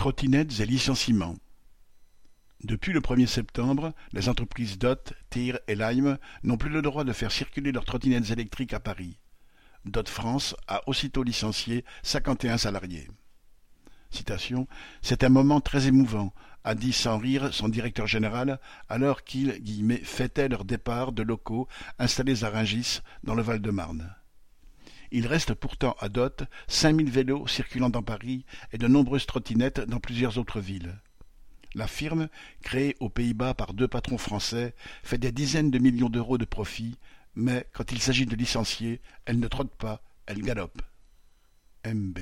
Trottinettes et licenciements. Depuis le 1er septembre, les entreprises Dot, Tir et Lime n'ont plus le droit de faire circuler leurs trottinettes électriques à Paris. Dot France a aussitôt licencié 51 salariés. C'est un moment très émouvant, a dit sans rire son directeur général alors qu'il fêtait leur départ de locaux installés à Rungis dans le Val-de-Marne. Il reste pourtant à Dot cinq mille vélos circulant dans Paris et de nombreuses trottinettes dans plusieurs autres villes. La firme, créée aux Pays-Bas par deux patrons français, fait des dizaines de millions d'euros de profit, mais quand il s'agit de licencier, elle ne trotte pas, elle galope. MB